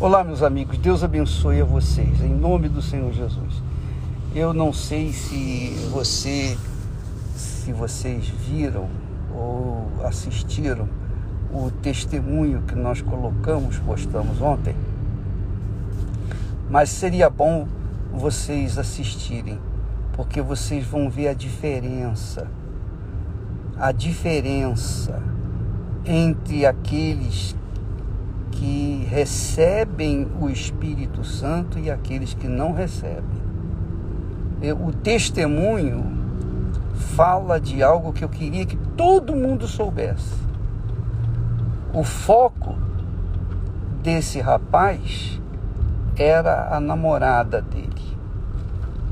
Olá, meus amigos, Deus abençoe a vocês, em nome do Senhor Jesus. Eu não sei se você, se vocês viram ou assistiram o testemunho que nós colocamos, postamos ontem, mas seria bom vocês assistirem, porque vocês vão ver a diferença, a diferença entre aqueles que recebem o Espírito Santo e aqueles que não recebem. O testemunho fala de algo que eu queria que todo mundo soubesse. O foco desse rapaz era a namorada dele.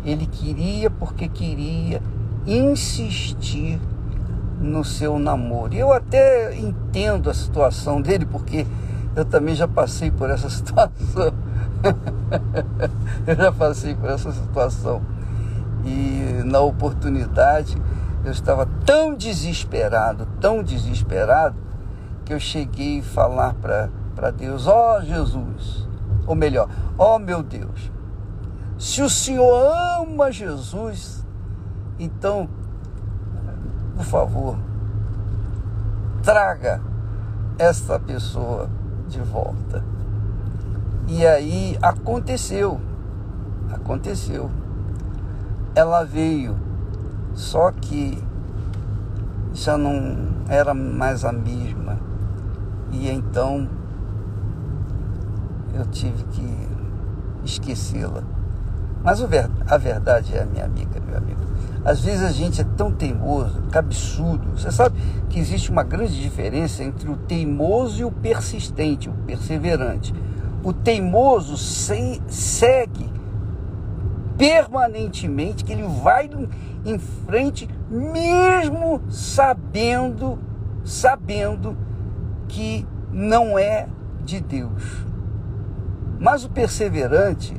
Ele queria porque queria insistir no seu namoro. Eu até entendo a situação dele, porque eu também já passei por essa situação. eu já passei por essa situação. E na oportunidade eu estava tão desesperado, tão desesperado, que eu cheguei a falar para Deus: Ó oh, Jesus, ou melhor, ó oh, meu Deus, se o Senhor ama Jesus, então, por favor, traga esta pessoa de volta. E aí aconteceu, aconteceu. Ela veio, só que já não era mais a mesma. E então eu tive que esquecê-la. Mas a verdade é, minha amiga, meu amigo, às vezes a gente é tão teimoso, cabeçudo. Você sabe que existe uma grande diferença entre o teimoso e o persistente, o perseverante. O teimoso se, segue permanentemente, que ele vai em frente, mesmo sabendo, sabendo que não é de Deus. Mas o perseverante,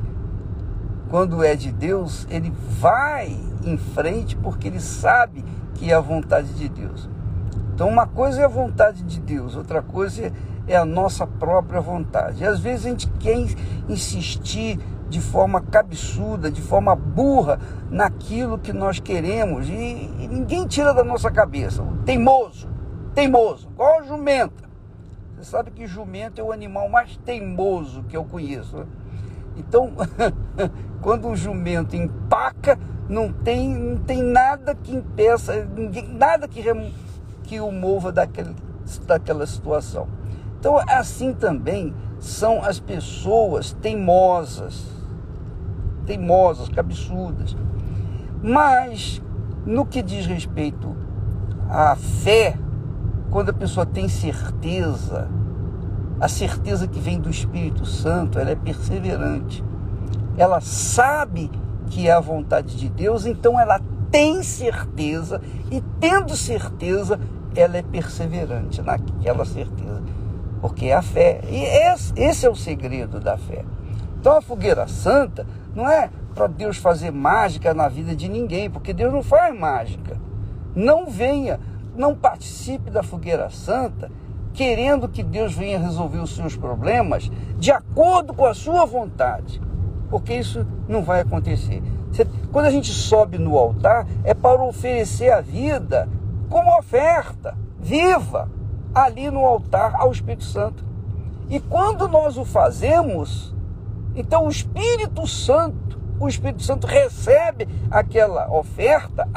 quando é de Deus, ele vai em frente porque ele sabe que é a vontade de Deus. Então, uma coisa é a vontade de Deus, outra coisa é a nossa própria vontade. E às vezes a gente quer insistir de forma cabeçuda, de forma burra naquilo que nós queremos e, ninguém tira da nossa cabeça. Teimoso, teimoso, igual a jumenta. Você sabe que jumento é o animal mais teimoso que eu conheço. Né? Então, quando o jumento empaca, não tem, não tem nada que impeça, ninguém, nada que, que o mova daquele, daquela situação. Então, assim também são as pessoas teimosas, teimosas, cabeçudas. Mas, no que diz respeito à fé, quando a pessoa tem certeza, a certeza que vem do Espírito Santo, ela é perseverante. Ela sabe que é a vontade de Deus, então ela tem certeza e tendo certeza, ela é perseverante naquela certeza, porque é a fé. E esse, é o segredo da fé. Então a fogueira santa não é para Deus fazer mágica na vida de ninguém, porque Deus não faz mágica. Não venha, não participe da fogueira santa querendo que Deus venha resolver os seus problemas de acordo com a sua vontade porque isso não vai acontecer. Quando a gente sobe no altar, é para oferecer a vida como oferta, viva, ali no altar ao Espírito Santo. E quando nós o fazemos, então o Espírito Santo, o Espírito Santo recebe aquela oferta,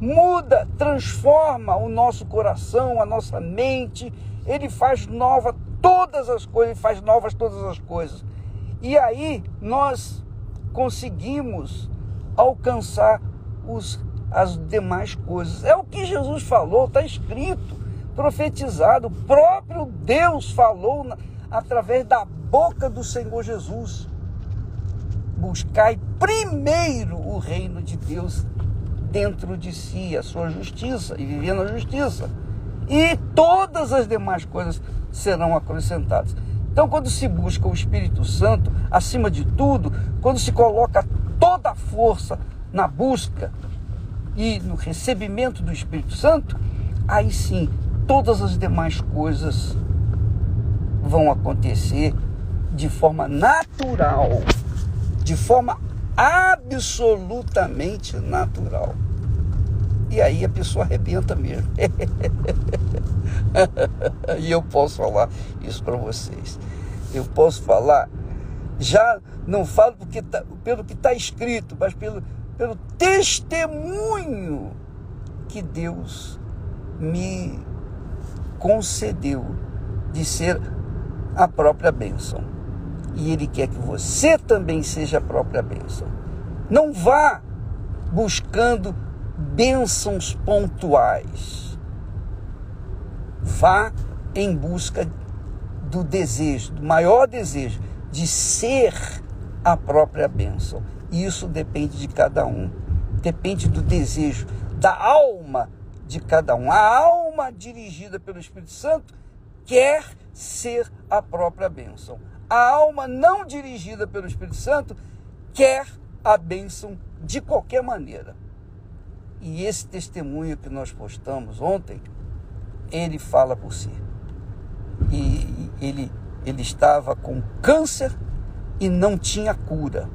muda, transforma o nosso coração, a nossa mente, ele faz nova todas as coisas, ele faz novas todas as coisas. E aí nós conseguimos alcançar os, as demais coisas. É o que Jesus falou, está escrito, profetizado. O próprio Deus falou na, através da boca do Senhor Jesus. Buscai primeiro o reino de Deus dentro de si, a sua justiça, e viver na justiça. E todas as demais coisas serão acrescentadas. Então, quando se busca o Espírito Santo, acima de tudo, quando se coloca toda a força na busca e no recebimento do Espírito Santo, aí sim todas as demais coisas vão acontecer de forma natural, de forma absolutamente natural. E aí a pessoa arrebenta mesmo. e eu posso falar isso para vocês. Eu posso falar, já não falo porque tá, pelo que está escrito, mas pelo, pelo testemunho que Deus me concedeu de ser a própria bênção. E Ele quer que você também seja a própria bênção. Não vá buscando bênçãos pontuais. Vá em busca do desejo, do maior desejo, de ser a própria bênção. Isso depende de cada um. Depende do desejo, da alma de cada um. A alma dirigida pelo Espírito Santo quer ser a própria bênção. A alma não dirigida pelo Espírito Santo quer a bênção de qualquer maneira. E esse testemunho que nós postamos ontem, ele fala por si. E ele, ele estava com câncer e não tinha cura.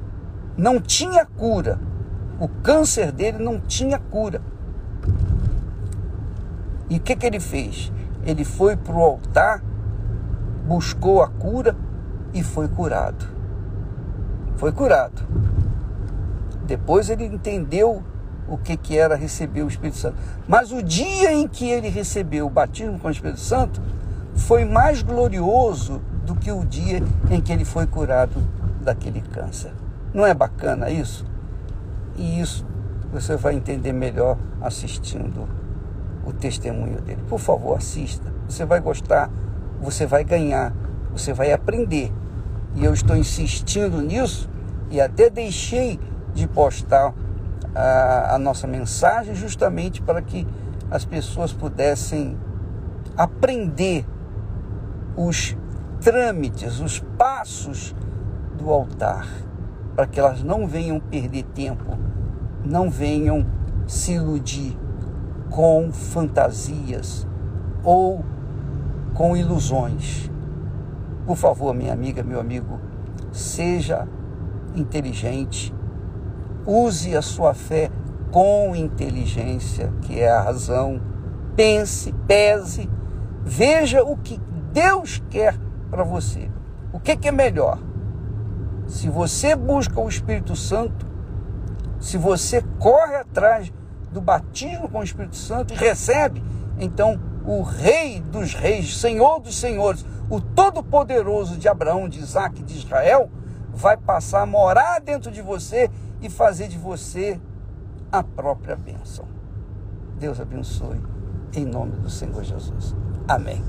Não tinha cura. O câncer dele não tinha cura. E o que, que ele fez? Ele foi para o altar, buscou a cura e foi curado. Foi curado. Depois ele entendeu o que, que era receber o Espírito Santo. Mas o dia em que ele recebeu o batismo com o Espírito Santo foi mais glorioso do que o dia em que ele foi curado daquele câncer. Não é bacana isso? E isso você vai entender melhor assistindo o testemunho dele. Por favor, assista. Você vai gostar, você vai ganhar, você vai aprender. E eu estou insistindo nisso e até deixei de postar a, a nossa mensagem justamente para que as pessoas pudessem aprender os trâmites, os passos do altar, para que elas não venham perder tempo, não venham se iludir com fantasias ou com ilusões. Por favor, minha amiga, meu amigo, seja inteligente, Use a sua fé com inteligência, que é a razão. Pense, pese, veja o que Deus quer para você. O que, que é melhor? Se você busca o Espírito Santo, se você corre atrás do batismo com o Espírito Santo e recebe, então o Rei dos Reis, Senhor dos Senhores, o Todo-Poderoso de Abraão, de Isaac de Israel, vai passar a morar dentro de você e fazer de você a própria bênção. Deus abençoe, em nome do Senhor Jesus. Amém.